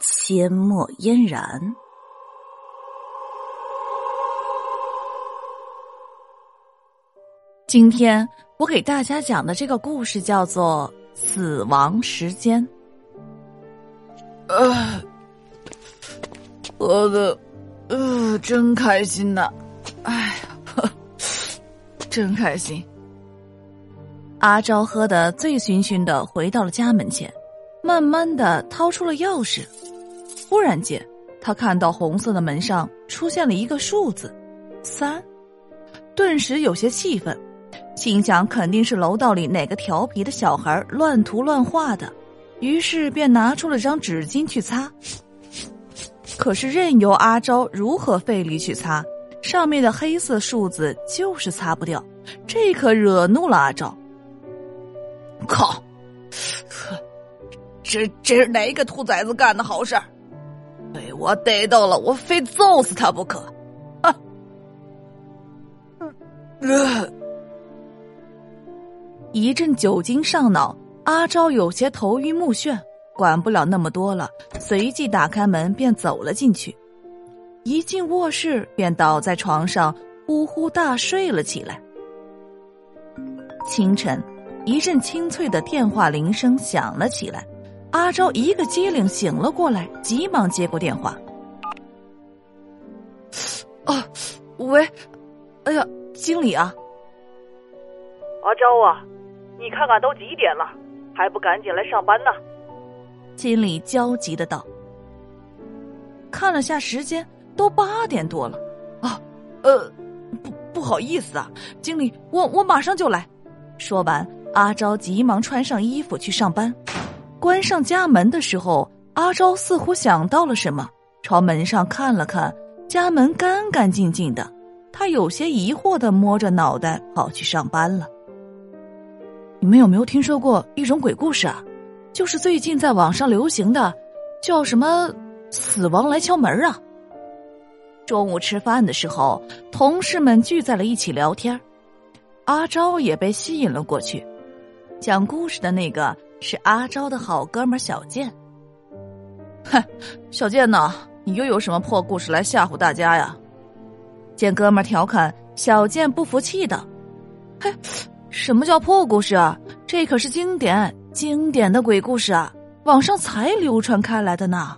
阡陌嫣然。今天我给大家讲的这个故事叫做《死亡时间》。呃，我的。呃，真开心呐！哎呀，真开心。阿昭喝得醉醺醺的，回到了家门前，慢慢的掏出了钥匙。忽然间，他看到红色的门上出现了一个数字三，顿时有些气愤，心想肯定是楼道里哪个调皮的小孩乱涂乱画的，于是便拿出了张纸巾去擦。可是任由阿昭如何费力去擦，上面的黑色数字就是擦不掉，这可惹怒了阿昭。靠！这这是哪个兔崽子干的好事？被我逮到了，我非揍死他不可！啊！一阵酒精上脑，阿昭有些头晕目眩。管不了那么多了，随即打开门便走了进去。一进卧室，便倒在床上呼呼大睡了起来。清晨，一阵清脆的电话铃声响了起来，阿昭一个机灵醒了过来，急忙接过电话。啊，喂，哎呀，经理啊，阿昭啊，你看看都几点了，还不赶紧来上班呢？经理焦急的道：“看了下时间，都八点多了。啊，呃，不不好意思啊，经理，我我马上就来。”说完，阿昭急忙穿上衣服去上班。关上家门的时候，阿昭似乎想到了什么，朝门上看了看，家门干干净净的。他有些疑惑的摸着脑袋跑去上班了。你们有没有听说过一种鬼故事啊？就是最近在网上流行的，叫什么“死亡来敲门”啊！中午吃饭的时候，同事们聚在了一起聊天，阿昭也被吸引了过去。讲故事的那个是阿昭的好哥们小健。哼，小健呢？你又有什么破故事来吓唬大家呀？见哥们调侃，小健不服气的：“嘿，什么叫破故事啊？这可是经典。”经典的鬼故事啊，网上才流传开来的呢。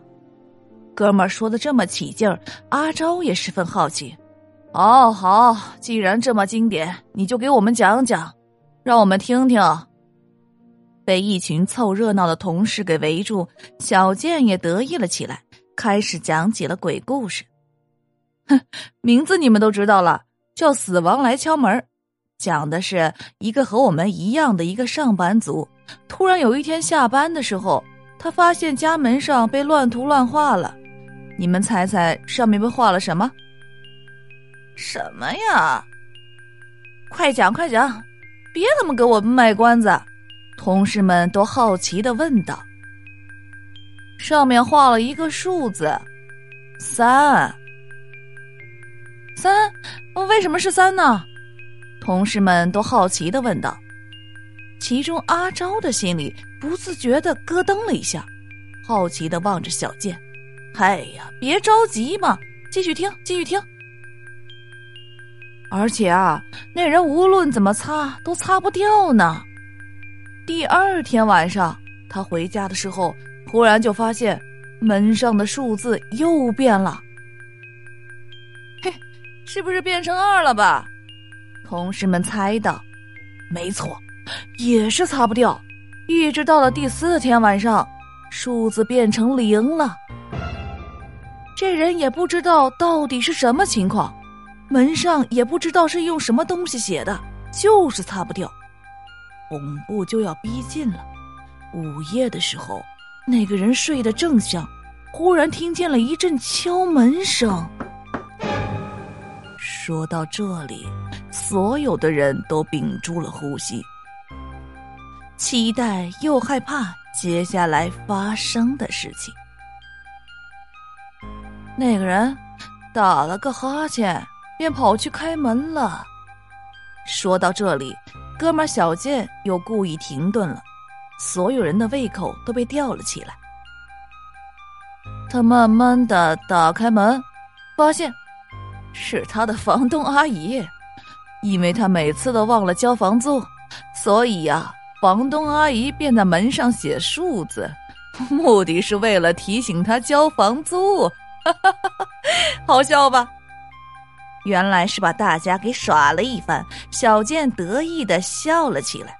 哥们说的这么起劲儿，阿昭也十分好奇。哦，好，既然这么经典，你就给我们讲讲，让我们听听。被一群凑热闹的同事给围住，小健也得意了起来，开始讲起了鬼故事。哼，名字你们都知道了，叫《死亡来敲门》，讲的是一个和我们一样的一个上班族。突然有一天下班的时候，他发现家门上被乱涂乱画了。你们猜猜上面被画了什么？什么呀？快讲快讲，别他妈给我卖关子！同事们都好奇的问道。上面画了一个数字，三。三？为什么是三呢？同事们都好奇的问道。其中，阿昭的心里不自觉的咯噔了一下，好奇的望着小健。哎呀，别着急嘛，继续听，继续听。而且啊，那人无论怎么擦都擦不掉呢。第二天晚上，他回家的时候，忽然就发现门上的数字又变了。嘿，是不是变成二了吧？同事们猜的。没错。也是擦不掉，一直到了第四天晚上，数字变成零了。这人也不知道到底是什么情况，门上也不知道是用什么东西写的，就是擦不掉。恐怖就要逼近了。午夜的时候，那个人睡得正香，忽然听见了一阵敲门声。说到这里，所有的人都屏住了呼吸，期待又害怕接下来发生的事情。那个人打了个哈欠，便跑去开门了。说到这里，哥们小健又故意停顿了，所有人的胃口都被吊了起来。他慢慢的打开门，发现是他的房东阿姨，因为他每次都忘了交房租，所以呀，房东阿姨便在门上写数字，目的是为了提醒他交房租。哈哈哈哈好笑吧？原来是把大家给耍了一番，小健得意的笑了起来。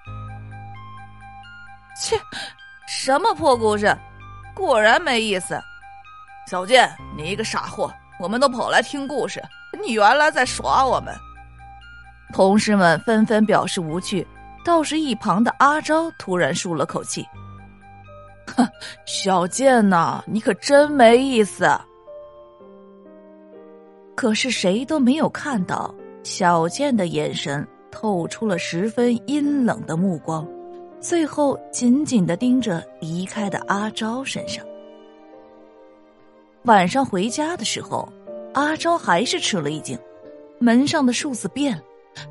切，什么破故事，果然没意思。小健，你一个傻货，我们都跑来听故事，你原来在耍我们。同事们纷纷表示无趣，倒是一旁的阿昭突然舒了口气：“哼，小健呐，你可真没意思。”可是谁都没有看到小健的眼神透出了十分阴冷的目光，最后紧紧的盯着离开的阿昭身上。晚上回家的时候，阿昭还是吃了一惊，门上的数字变了，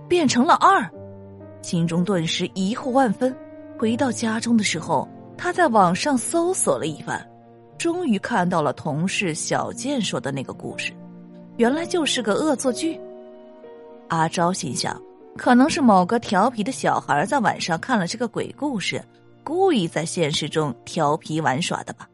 变成了二，心中顿时疑惑万分。回到家中的时候，他在网上搜索了一番，终于看到了同事小健说的那个故事。原来就是个恶作剧。阿昭心想，可能是某个调皮的小孩在晚上看了这个鬼故事，故意在现实中调皮玩耍的吧。